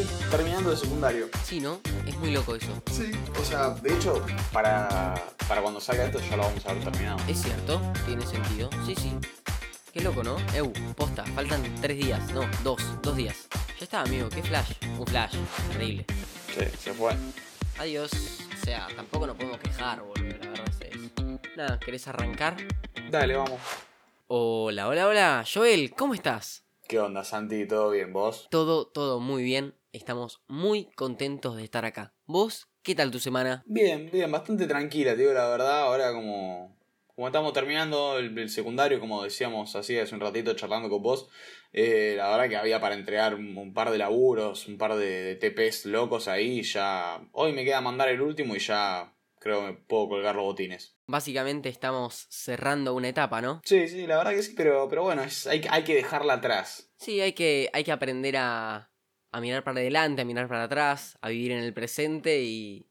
estoy terminando de secundario. Sí, ¿no? Es muy loco eso. Sí. O sea, de hecho, para, para cuando salga esto ya lo vamos a haber terminado. Es cierto, tiene sentido. Sí, sí. Qué loco, ¿no? Eu, posta, faltan tres días. No, dos, dos días. Ya está, amigo, qué flash. Un flash, increíble. Sí, se fue. Adiós. O sea, tampoco nos podemos quejar, boludo, la verdad es. Nada, ¿querés arrancar? Dale, vamos. Hola, hola, hola. Joel, ¿cómo estás? ¿Qué onda, Santi? ¿Todo bien? ¿Vos? Todo, todo muy bien. Estamos muy contentos de estar acá. ¿Vos? ¿Qué tal tu semana? Bien, bien, bastante tranquila, te digo la verdad. Ahora como, como estamos terminando el, el secundario, como decíamos así hace un ratito charlando con vos, eh, la verdad que había para entregar un, un par de laburos, un par de, de TPs locos ahí. Ya hoy me queda mandar el último y ya creo que me puedo colgar los botines. Básicamente estamos cerrando una etapa, ¿no? Sí, sí, la verdad que sí, pero, pero bueno, es, hay, hay que dejarla atrás. Sí, hay que, hay que aprender a, a mirar para adelante, a mirar para atrás, a vivir en el presente y,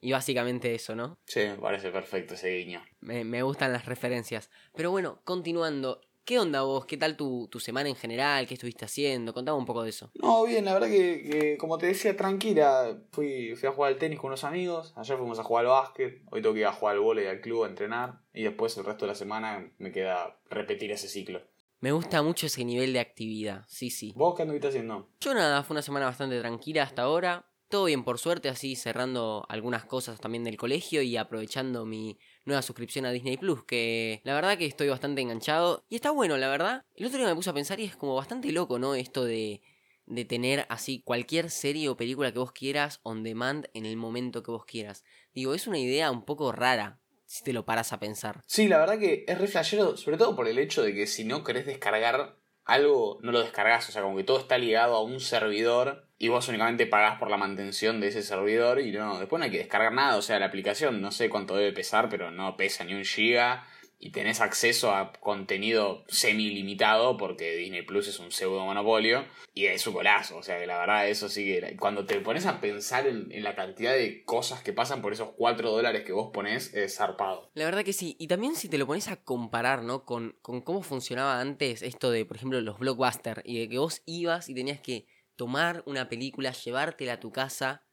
y básicamente eso, ¿no? Sí, me parece perfecto ese guiño. Me, me gustan las referencias. Pero bueno, continuando. ¿Qué onda vos? ¿Qué tal tu, tu semana en general? ¿Qué estuviste haciendo? Contame un poco de eso. No, bien, la verdad que, que, como te decía, tranquila. Fui, fui a jugar al tenis con unos amigos. Ayer fuimos a jugar al básquet. Hoy tengo que ir a jugar al vóley al club a entrenar. Y después el resto de la semana me queda repetir ese ciclo. Me gusta mucho ese nivel de actividad, sí, sí. ¿Vos qué anduviste haciendo? Yo nada, fue una semana bastante tranquila hasta ahora. Todo bien por suerte, así cerrando algunas cosas también del colegio y aprovechando mi nueva suscripción a Disney Plus, que la verdad que estoy bastante enganchado. Y está bueno, la verdad. El otro día me puse a pensar y es como bastante loco, ¿no? Esto de, de tener así cualquier serie o película que vos quieras on demand en el momento que vos quieras. Digo, es una idea un poco rara, si te lo paras a pensar. Sí, la verdad que es re flashero, sobre todo por el hecho de que si no querés descargar algo, no lo descargas. O sea, como que todo está ligado a un servidor y vos únicamente pagás por la mantención de ese servidor y no, después no hay que descargar nada. O sea, la aplicación no sé cuánto debe pesar, pero no pesa ni un giga. Y tenés acceso a contenido semi-limitado porque Disney Plus es un pseudo monopolio. Y es un golazo. O sea, que la verdad, eso sí que. Cuando te pones a pensar en, en la cantidad de cosas que pasan por esos 4 dólares que vos ponés, es zarpado. La verdad que sí. Y también si te lo pones a comparar, ¿no? Con, con cómo funcionaba antes esto de, por ejemplo, los blockbusters. Y de que vos ibas y tenías que tomar una película, llevártela a tu casa,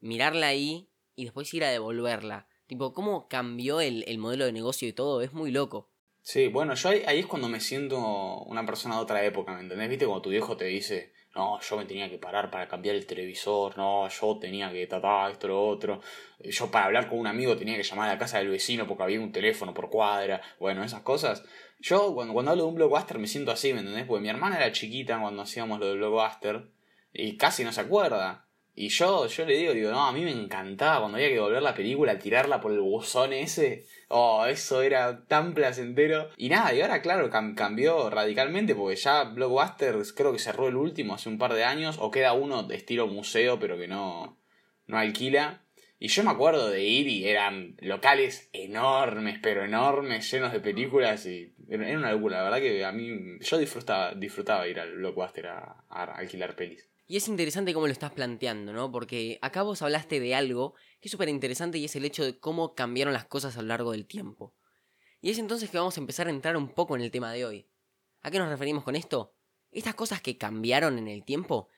mirarla ahí y después ir a devolverla. Tipo, cómo cambió el, el modelo de negocio y todo, es muy loco. Sí, bueno, yo ahí, es cuando me siento una persona de otra época, ¿me entendés? ¿Viste? Cuando tu viejo te dice, no, yo me tenía que parar para cambiar el televisor, no, yo tenía que tratar esto, lo otro. Yo para hablar con un amigo tenía que llamar a la casa del vecino porque había un teléfono por cuadra. Bueno, esas cosas. Yo cuando, cuando hablo de un blockbuster me siento así, ¿me entendés? Porque mi hermana era chiquita cuando hacíamos lo del blockbuster y casi no se acuerda. Y yo, yo le digo, digo, no, a mí me encantaba cuando había que volver la película, tirarla por el buzón ese. Oh, eso era tan placentero. Y nada, y ahora, claro, cam cambió radicalmente porque ya Blockbuster creo que cerró el último hace un par de años, o queda uno de estilo museo, pero que no, no alquila. Y yo me acuerdo de ir y eran locales enormes, pero enormes, llenos de películas y era una locura. La verdad que a mí, yo disfrutaba, disfrutaba ir al Blockbuster a alquilar pelis. Y es interesante cómo lo estás planteando, ¿no? Porque acá vos hablaste de algo que es súper interesante y es el hecho de cómo cambiaron las cosas a lo largo del tiempo. Y es entonces que vamos a empezar a entrar un poco en el tema de hoy. ¿A qué nos referimos con esto? Estas cosas que cambiaron en el tiempo,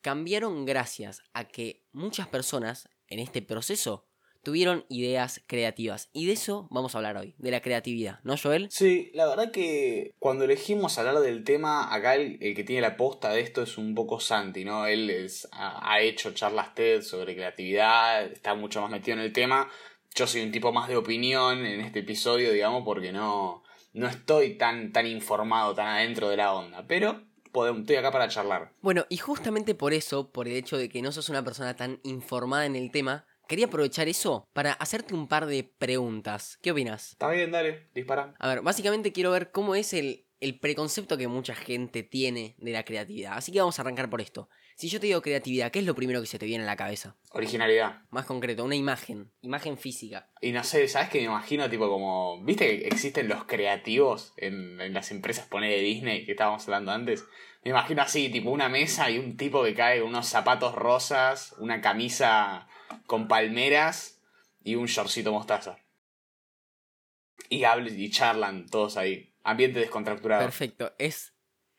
cambiaron gracias a que muchas personas en este proceso tuvieron ideas creativas. Y de eso vamos a hablar hoy, de la creatividad, ¿no, Joel? Sí, la verdad que cuando elegimos hablar del tema, acá el, el que tiene la posta de esto es un poco Santi, ¿no? Él es, ha, ha, hecho charlas TED sobre creatividad, está mucho más metido en el tema. Yo soy un tipo más de opinión en este episodio, digamos, porque no, no estoy tan, tan informado, tan adentro de la onda. Pero estoy acá para charlar. Bueno, y justamente por eso, por el hecho de que no sos una persona tan informada en el tema, Quería aprovechar eso para hacerte un par de preguntas. ¿Qué opinas? Está bien, dale, dispara. A ver, básicamente quiero ver cómo es el, el preconcepto que mucha gente tiene de la creatividad. Así que vamos a arrancar por esto. Si yo te digo creatividad, ¿qué es lo primero que se te viene a la cabeza? Originalidad. Más concreto, una imagen. Imagen física. Y no sé, ¿sabes qué me imagino? Tipo como... ¿Viste que existen los creativos en, en las empresas, pone de Disney, que estábamos hablando antes? Me imagino así, tipo una mesa y un tipo que cae con unos zapatos rosas, una camisa con palmeras y un shortcito mostaza. Y hablan y charlan todos ahí. Ambiente descontracturado. Perfecto, es,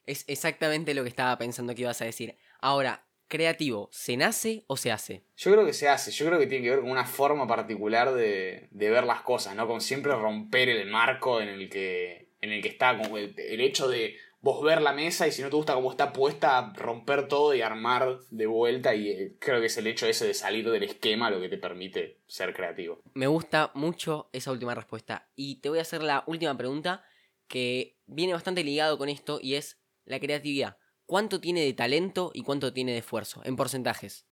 es exactamente lo que estaba pensando que ibas a decir. Ahora, Creativo, ¿se nace o se hace? Yo creo que se hace, yo creo que tiene que ver con una forma particular de, de ver las cosas, ¿no? Con siempre romper el marco en el que, en el que está, como el, el hecho de vos ver la mesa y si no te gusta cómo está puesta, romper todo y armar de vuelta y eh, creo que es el hecho ese de salir del esquema lo que te permite ser creativo. Me gusta mucho esa última respuesta y te voy a hacer la última pregunta que viene bastante ligado con esto y es la creatividad. ¿Cuánto tiene de talento y cuánto tiene de esfuerzo en porcentajes?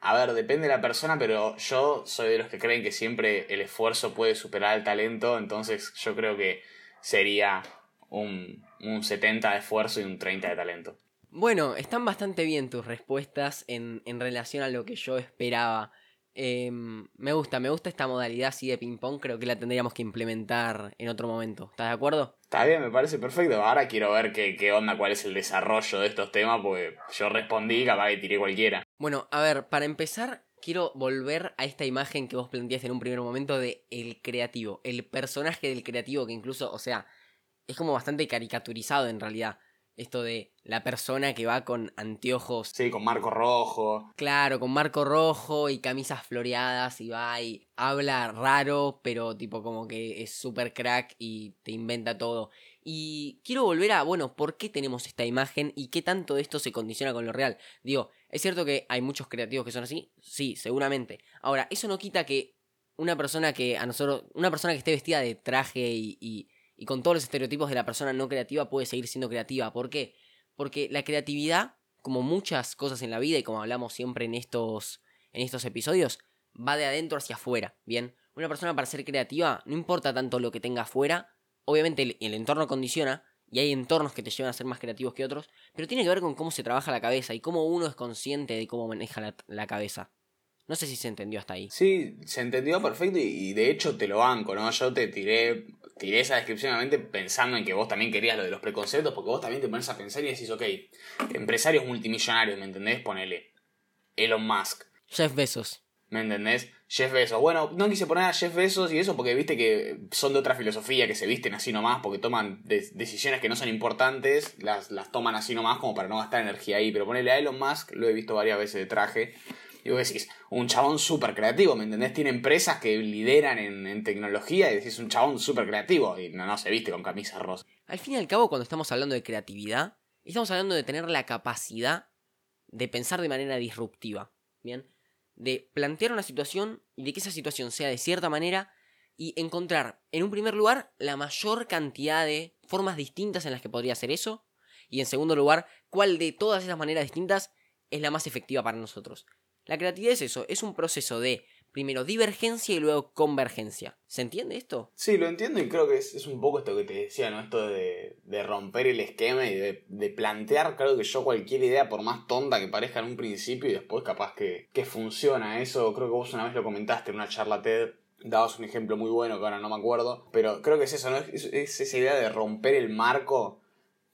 A ver, depende de la persona, pero yo soy de los que creen que siempre el esfuerzo puede superar el talento, entonces yo creo que sería un, un 70 de esfuerzo y un 30 de talento. Bueno, están bastante bien tus respuestas en, en relación a lo que yo esperaba. Em, me gusta, me gusta esta modalidad así de ping-pong. Creo que la tendríamos que implementar en otro momento. ¿Estás de acuerdo? Está bien, me parece perfecto. Ahora quiero ver qué, qué onda, cuál es el desarrollo de estos temas, porque yo respondí, capaz que tiré cualquiera. Bueno, a ver, para empezar, quiero volver a esta imagen que vos planteaste en un primer momento de el creativo. El personaje del creativo que incluso, o sea, es como bastante caricaturizado en realidad. Esto de la persona que va con anteojos. Sí, con marco rojo. Claro, con marco rojo y camisas floreadas y va y habla raro, pero tipo como que es súper crack y te inventa todo. Y quiero volver a, bueno, ¿por qué tenemos esta imagen y qué tanto de esto se condiciona con lo real? Digo, ¿es cierto que hay muchos creativos que son así? Sí, seguramente. Ahora, eso no quita que una persona que a nosotros, una persona que esté vestida de traje y, y y con todos los estereotipos de la persona no creativa puede seguir siendo creativa. ¿Por qué? Porque la creatividad, como muchas cosas en la vida y como hablamos siempre en estos, en estos episodios, va de adentro hacia afuera. Bien, una persona para ser creativa no importa tanto lo que tenga afuera, obviamente el, entorno condiciona, y hay entornos que te llevan a ser más creativos que otros, pero tiene que ver con cómo se trabaja la cabeza y cómo uno es consciente de cómo maneja la cabeza. No sé si se entendió hasta ahí. Sí, se entendió perfecto y, y, de hecho te lo banco, ¿no? Yo te tiré, tiré esa descripción obviamente pensando en que vos también querías lo de los preconceptos, porque vos también te pones a pensar y decís, ok, empresarios multimillonarios, ¿me entendés? Ponele Elon Musk. Jeff Bezos. ¿Me entendés? Jeff Bezos. Bueno, no quise poner a Jeff Bezos y eso porque viste que son de otra filosofía, que se visten así nomás, porque toman de decisiones que no son importantes, las, las toman así nomás como para no gastar energía ahí. Pero ponele a Elon Musk, lo he visto varias veces de traje. Y vos decís, un chabón súper creativo, ¿me entendés? Tiene empresas que lideran en, tecnología y decís, un chabón súper creativo. Y no, no se viste con camisa rosa. Al fin y al cabo, cuando estamos hablando de creatividad, estamos hablando de tener la capacidad de pensar de manera disruptiva. ¿Bien? De plantear una situación y de que esa situación sea de cierta manera y encontrar, en un primer lugar, la mayor cantidad de formas distintas en las que podría hacer eso. Y en segundo lugar, cuál de todas esas maneras distintas es la más efectiva para nosotros. La creatividad es eso, es un proceso de primero divergencia y luego convergencia. ¿Se entiende esto? Sí, lo entiendo y creo que es, es un poco esto que te decía, ¿no? Esto de, de romper el esquema y de, de, plantear, claro que yo cualquier idea, por más tonta que parezca en un principio y después capaz que, que funciona. Eso creo que vos una vez lo comentaste en una charla TED. Dabas un ejemplo muy bueno que ahora no me acuerdo. Pero creo que es eso, ¿no? Es esa idea de romper el marco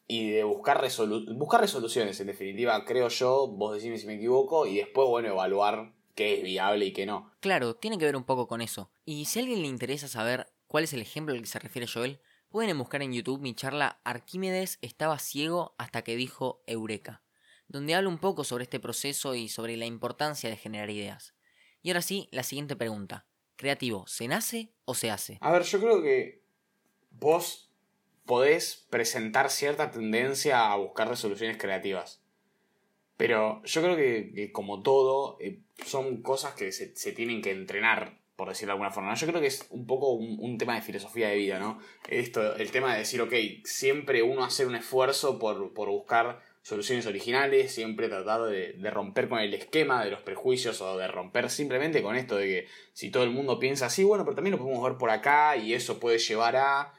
y de buscar, resolu buscar resoluciones, en definitiva, creo yo, vos decime si me equivoco, y después, bueno, evaluar qué es viable y qué no. Claro, tiene que ver un poco con eso. Y si a alguien le interesa saber cuál es el ejemplo al que se refiere Joel, pueden buscar en YouTube mi charla Arquímedes estaba ciego hasta que dijo Eureka, donde hablo un poco sobre este proceso y sobre la importancia de generar ideas. Y ahora sí, la siguiente pregunta. ¿Creativo se nace o se hace? A ver, yo creo que vos podés presentar cierta tendencia a buscar resoluciones creativas. Pero yo creo que, como todo, eh, son cosas que se, se, tienen que entrenar, por decirlo de alguna forma. Yo creo que es un poco un, tema de filosofía de vida, ¿no? Esto, el tema de decir, ok, siempre uno hacer un esfuerzo por, por buscar soluciones originales, siempre tratar de, de, romper con el esquema de los prejuicios o de romper simplemente con esto de que si todo el mundo piensa así, bueno, pero también lo podemos ver por acá y eso puede llevar a...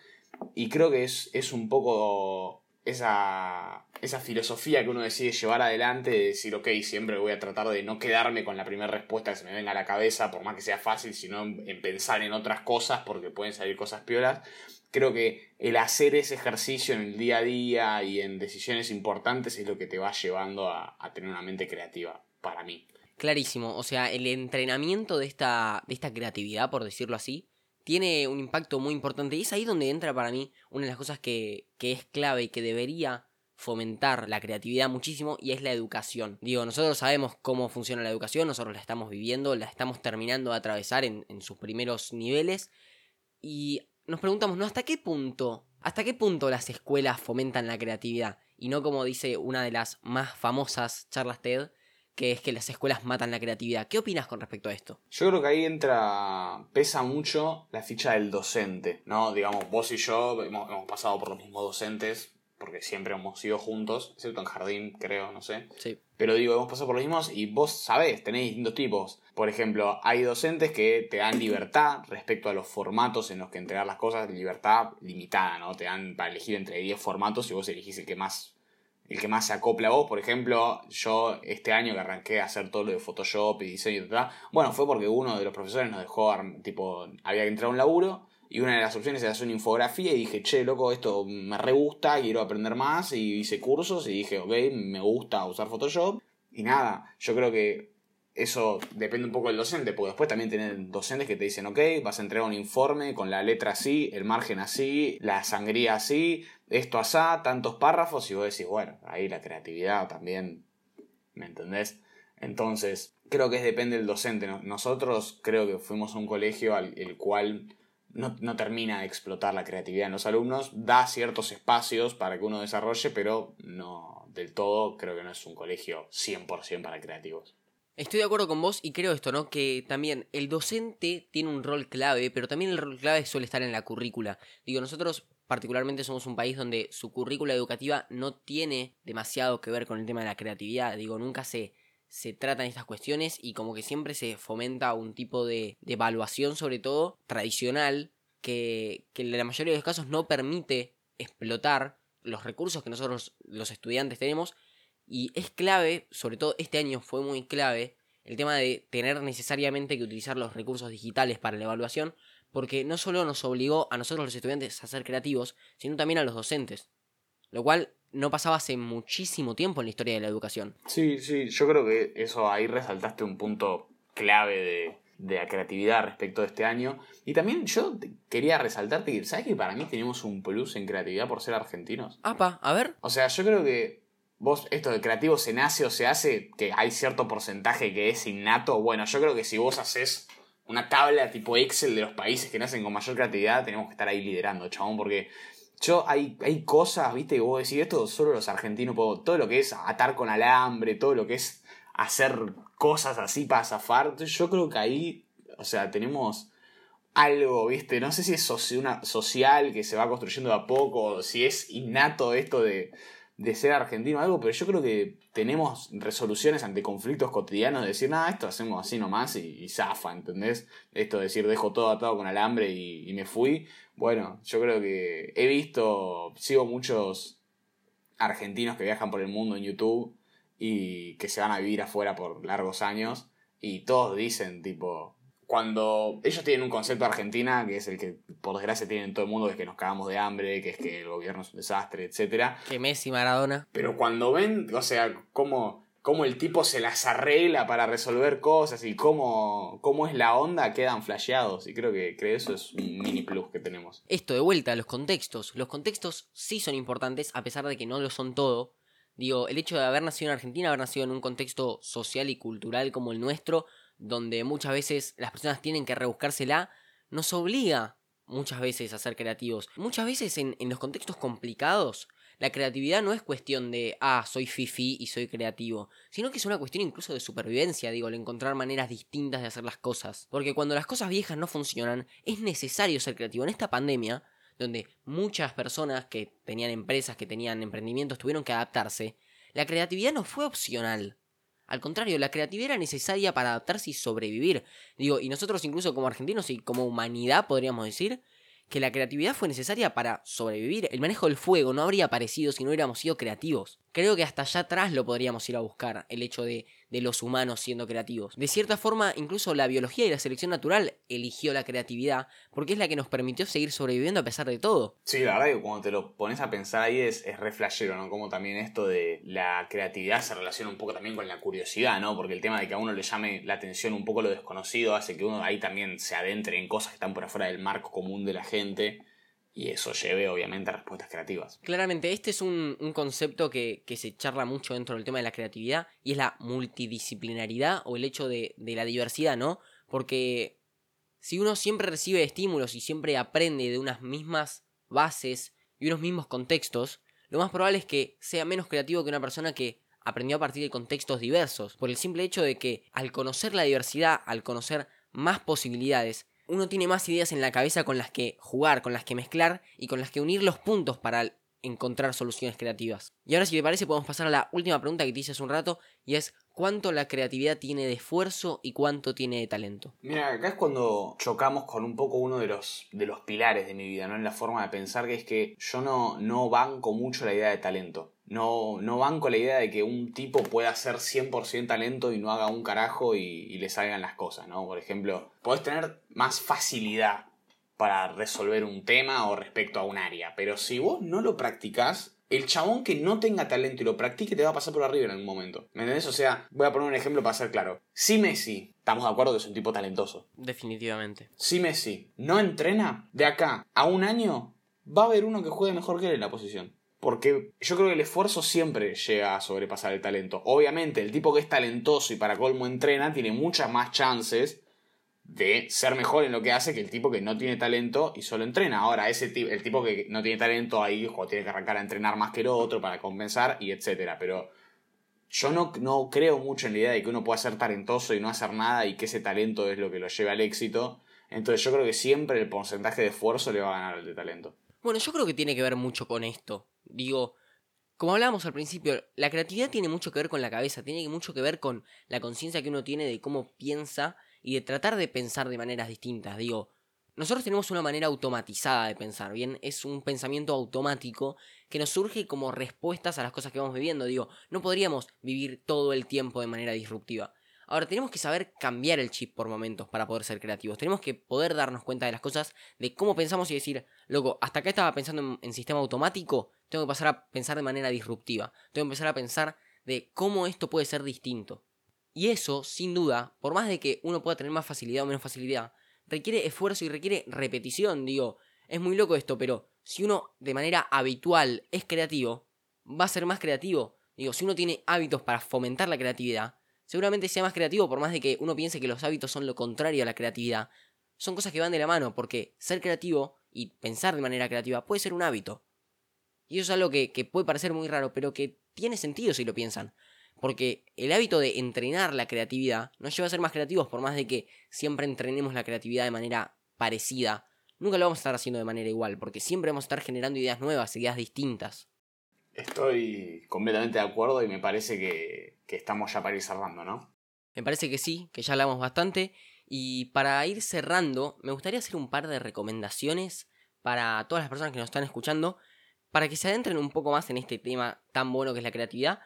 Y creo que es, es un poco esa, esa filosofía que uno decide llevar adelante, de decir, ok, siempre voy a tratar de no quedarme con la primera respuesta que se me venga a la cabeza, por más que sea fácil, sino en, en pensar en otras cosas, porque pueden salir cosas piolas. Creo que el hacer ese ejercicio en el día a día y en decisiones importantes es lo que te va llevando a, a tener una mente creativa, para mí. Clarísimo, o sea, el entrenamiento de esta, de esta creatividad, por decirlo así, tiene un impacto muy importante. Y es ahí donde entra para mí una de las cosas que, que es clave y que debería fomentar la creatividad muchísimo y es la educación. Digo, nosotros sabemos cómo funciona la educación, nosotros la estamos viviendo, la estamos terminando de atravesar en, en sus primeros niveles y nos preguntamos, ¿no? ¿Hasta qué punto? ¿Hasta qué punto las escuelas fomentan la creatividad? Y no como dice una de las más famosas charlas TED, que es que las escuelas matan la creatividad. ¿Qué opinas con respecto a esto? Yo creo que ahí entra, pesa mucho la ficha del docente, ¿no? Digamos, vos y yo hemos, hemos pasado por los mismos docentes, porque siempre hemos ido juntos, excepto en jardín, creo, no sé. Sí. Pero digo, hemos pasado por los mismos y vos sabés, tenés distintos tipos. Por ejemplo, hay docentes que te dan libertad respecto a los formatos en los que entregar las cosas, libertad limitada, ¿no? Te dan para elegir entre 10 formatos y vos elegís el que más el que más se acopla a vos. Por ejemplo, yo este año que arranqué a hacer todo lo de Photoshop y diseño y tal, bueno, fue porque uno de los profesores nos dejó, tipo, había que entrar a un laburo y una de las opciones era hacer una infografía y dije, che, loco, esto me re gusta, quiero aprender más y hice cursos y dije, ok, me gusta usar Photoshop. Y nada, yo creo que eso depende un poco del docente, porque después también tienen docentes que te dicen, ok, vas a entregar un informe con la letra así, el margen así, la sangría así, esto asá, tantos párrafos, y vos decís, bueno, ahí la creatividad también, ¿me entendés? Entonces, creo que depende del docente. Nosotros creo que fuimos a un colegio al el cual no, no, termina de explotar la creatividad en los alumnos, da ciertos espacios para que uno desarrolle, pero no del todo, creo que no es un colegio 100% para creativos. Estoy de acuerdo con vos y creo esto, ¿no? Que también el docente tiene un rol clave, pero también el rol clave suele estar en la currícula. Digo, nosotros particularmente somos un país donde su currícula educativa no tiene demasiado que ver con el tema de la creatividad. Digo, nunca se, se tratan estas cuestiones y como que siempre se fomenta un tipo de, de evaluación, sobre todo tradicional, que, que en la mayoría de los casos no permite explotar los recursos que nosotros los estudiantes tenemos y es clave, sobre todo este año fue muy clave, el tema de tener necesariamente que utilizar los recursos digitales para la evaluación, porque no solo nos obligó a nosotros los estudiantes a ser creativos, sino también a los docentes. Lo cual no pasaba hace muchísimo tiempo en la historia de la educación. Sí, sí, yo creo que eso ahí resaltaste un punto clave de, de la creatividad respecto de este año. Y también yo quería resaltarte que, ¿sabes que para mí tenemos un plus en creatividad por ser argentinos? Apa, a ver. O sea, yo creo que vos, esto de creativo se nace o se hace, que hay cierto porcentaje que es innato. Bueno, yo creo que si vos haces una tabla tipo Excel de los países que nacen con mayor creatividad, tenemos que estar ahí liderando, chabón, porque yo hay, hay cosas, viste, que vos decís, esto solo los argentinos puedo, todo lo que es atar con alambre, todo lo que es hacer cosas así para zafar, yo creo que ahí, o sea, tenemos algo, viste, no sé si es una social que se va construyendo de a poco, si es innato esto de de ser argentino o algo, pero yo creo que tenemos resoluciones ante conflictos cotidianos de decir, nada, esto hacemos así nomás y, zafa, ¿entendés? Esto de decir, dejo todo atado con alambre y, y, me fui. Bueno, yo creo que he visto, sigo muchos argentinos que viajan por el mundo en YouTube y que se van a vivir afuera por largos años y todos dicen tipo, cuando ellos tienen un concepto de Argentina, que es el que por desgracia tienen todo el mundo, que es que nos cagamos de hambre, que es que el gobierno es un desastre, etc. Que Messi, Maradona. Pero cuando ven, o sea, cómo, cómo el tipo se las arregla para resolver cosas y cómo, cómo es la onda, quedan flasheados. Y creo que, creo eso es un mini plus que tenemos. Esto, de vuelta, los contextos. Los contextos sí son importantes, a pesar de que no lo son todo. Digo, el hecho de haber nacido en Argentina, haber nacido en un contexto social y cultural como el nuestro, donde muchas veces las personas tienen que rebuscársela, nos obliga muchas veces a ser creativos. Muchas veces en, en los contextos complicados, la creatividad no es cuestión de, ah, soy fifi y soy creativo, sino que es una cuestión incluso de supervivencia, digo, el encontrar maneras distintas de hacer las cosas. Porque cuando las cosas viejas no funcionan, es necesario ser creativo. En esta pandemia, donde muchas personas que tenían empresas, que tenían emprendimientos, tuvieron que adaptarse, la creatividad no fue opcional. Al contrario, la creatividad era necesaria para adaptarse y sobrevivir. Digo, y nosotros incluso como argentinos y como humanidad podríamos decir que la creatividad fue necesaria para sobrevivir. El manejo del fuego no habría aparecido si no hubiéramos sido creativos. Creo que hasta allá atrás lo podríamos ir a buscar, el hecho de, de, los humanos siendo creativos. De cierta forma, incluso la biología y la selección natural eligió la creatividad porque es la que nos permitió seguir sobreviviendo a pesar de todo. Sí, la verdad que cuando te lo pones a pensar ahí es, es re flashero, ¿no? Como también esto de la creatividad se relaciona un poco también con la curiosidad, ¿no? Porque el tema de que a uno le llame la atención un poco lo desconocido hace que uno ahí también se adentre en cosas que están por afuera del marco común de la gente y eso lleve obviamente a respuestas creativas. Claramente, este es un, concepto que, se charla mucho dentro del tema de la creatividad y es la multidisciplinaridad o el hecho de, de la diversidad, ¿no? Porque si uno siempre recibe estímulos y siempre aprende de unas mismas bases y unos mismos contextos, lo más probable es que sea menos creativo que una persona que aprendió a partir de contextos diversos, por el simple hecho de que al conocer la diversidad, al conocer más posibilidades, uno tiene más ideas en la cabeza con las que jugar, con las que mezclar y con las que unir los puntos para encontrar soluciones creativas. Y ahora si te parece podemos pasar a la última pregunta que te hice hace un rato y es cuánto la creatividad tiene de esfuerzo y cuánto tiene de talento. Mira, acá es cuando chocamos con un poco uno de los, de los pilares de mi vida, ¿no? En la forma de pensar, que es que yo no, no banco mucho la idea de talento. No, no banco la idea de que un tipo pueda ser 100% talento y no haga un carajo y, y le salgan las cosas, ¿no? Por ejemplo, podés tener más facilidad para resolver un tema o respecto a un área, pero si vos no lo practicás, el chabón que no tenga talento y lo practique te va a pasar por arriba en algún momento. ¿Me entendés? O sea, voy a poner un ejemplo para ser claro. Si Messi, estamos de acuerdo que es un tipo talentoso. Definitivamente. Si Messi no entrena, de acá a un año va a haber uno que juegue mejor que él en la posición. Porque yo creo que el esfuerzo siempre llega a sobrepasar el talento. Obviamente, el tipo que es talentoso y para colmo entrena tiene muchas más chances de ser mejor en lo que hace que el tipo que no tiene talento y solo entrena. Ahora, ese el tipo que no tiene talento ahí tiene que arrancar a entrenar más que el otro para compensar y etcétera. Pero yo no, no creo mucho en la idea de que uno pueda ser talentoso y no hacer nada y que ese talento es lo que lo lleve al éxito. Entonces yo creo que siempre el porcentaje de esfuerzo le va a ganar al de talento. Bueno, yo creo que tiene que ver mucho con esto. Digo, como hablábamos al principio, la creatividad tiene mucho que ver con la cabeza, tiene mucho que ver con la conciencia que uno tiene de cómo piensa y de tratar de pensar de maneras distintas. Digo, nosotros tenemos una manera automatizada de pensar, ¿bien? Es un pensamiento automático que nos surge como respuestas a las cosas que vamos viviendo. Digo, no podríamos vivir todo el tiempo de manera disruptiva. Ahora, tenemos que saber cambiar el chip por momentos para poder ser creativos. Tenemos que poder darnos cuenta de las cosas, de cómo pensamos y decir, loco, hasta acá estaba pensando en, en sistema automático, tengo que pasar a pensar de manera disruptiva. Tengo que empezar a pensar de cómo esto puede ser distinto. Y eso, sin duda, por más de que uno pueda tener más facilidad o menos facilidad, requiere esfuerzo y requiere repetición. Digo, es muy loco esto, pero si uno de manera habitual es creativo, va a ser más creativo. Digo, si uno tiene hábitos para fomentar la creatividad, seguramente sea más creativo por más de que uno piense que los hábitos son lo contrario a la creatividad. Son cosas que van de la mano, porque ser creativo y pensar de manera creativa puede ser un hábito. Y eso es algo que, puede parecer muy raro, pero que tiene sentido si lo piensan. Porque el hábito de entrenar la creatividad nos lleva a ser más creativos, por más de que siempre entrenemos la creatividad de manera parecida. Nunca lo vamos a estar haciendo de manera igual, porque siempre vamos a estar generando ideas nuevas, ideas distintas. Estoy completamente de acuerdo y me parece que, que estamos ya para ir cerrando, ¿no? Me parece que sí, que ya hablamos bastante. Y para ir cerrando, me gustaría hacer un par de recomendaciones para todas las personas que nos están escuchando, para que se adentren un poco más en este tema tan bueno que es la creatividad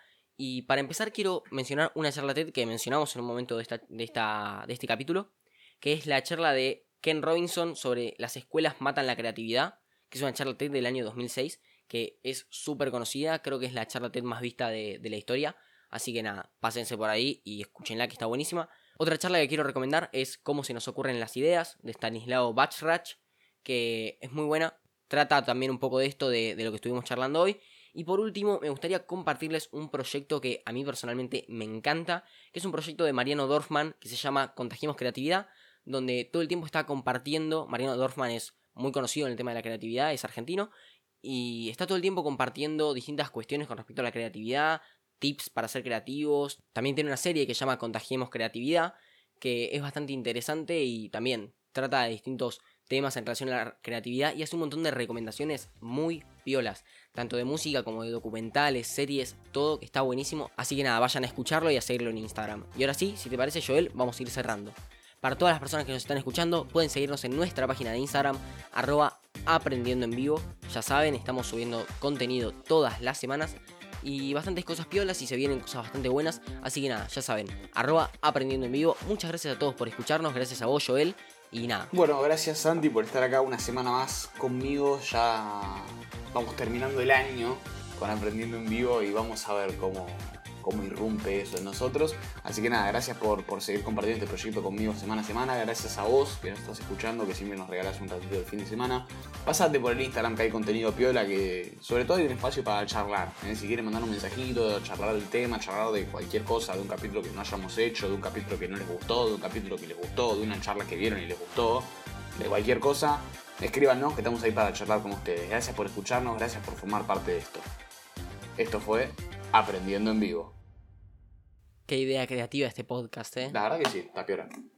y para empezar quiero mencionar una charla TED que mencionamos en un momento de, esta, de, esta, de este capítulo, que es la charla de Ken Robinson sobre las escuelas matan la creatividad, que es una charla TED del año 2006, que es súper conocida, creo que es la charla TED más vista de, de la historia, así que nada, pásense por ahí y escúchenla que está buenísima. Otra charla que quiero recomendar es Cómo se nos ocurren las ideas, de Stanislao Bachrach, que es muy buena, trata también un poco de esto, de, lo que estuvimos charlando hoy, y por último, me gustaría compartirles un proyecto que a mí personalmente me encanta, que es un proyecto de Mariano Dorfman que se llama Contagiemos Creatividad, donde todo el tiempo está compartiendo, Mariano Dorfman es muy conocido en el tema de la creatividad, es argentino, y está todo el tiempo compartiendo distintas cuestiones con respecto a la creatividad, tips para ser creativos, también tiene una serie que se llama Contagiemos Creatividad, que es bastante interesante y también trata de distintos temas en relación a la creatividad y hace un montón de recomendaciones muy piolas tanto de música como de documentales, series, todo que está buenísimo. Así que nada, vayan a escucharlo y a seguirlo en Instagram. Y ahora sí, si te parece Joel, vamos a ir cerrando. Para todas las personas que nos están escuchando, pueden seguirnos en nuestra página de Instagram, arroba aprendiendo en vivo. Ya saben, estamos subiendo contenido todas las semanas y bastantes cosas piolas y se vienen cosas bastante buenas. Así que nada, ya saben, arroba aprendiendo en vivo. Muchas gracias a todos por escucharnos, gracias a vos Joel y nada. Bueno, gracias Santi por estar acá una semana más conmigo. Ya vamos terminando el año con Aprendiendo en Vivo y vamos a ver cómo, cómo irrumpe eso en nosotros. Así que nada, gracias por, por seguir compartiendo este proyecto conmigo semana a semana. Gracias a vos que nos estás escuchando, que siempre nos regalás un ratito del fin de semana. Pasate por el Instagram que hay contenido piola, que sobre todo hay un espacio para charlar. ¿eh? Si quieren mandar un mensajito, charlar del tema, charlar de cualquier cosa, de un capítulo que no hayamos hecho, de un capítulo que no les gustó, de un capítulo que les gustó, de una charla que vieron y les gustó, de cualquier cosa, escríbanos que estamos ahí para charlar con ustedes. Gracias por escucharnos, gracias por formar parte de esto. Esto fue Aprendiendo en Vivo. Qué idea creativa este podcast, ¿eh? La verdad que sí, está piola.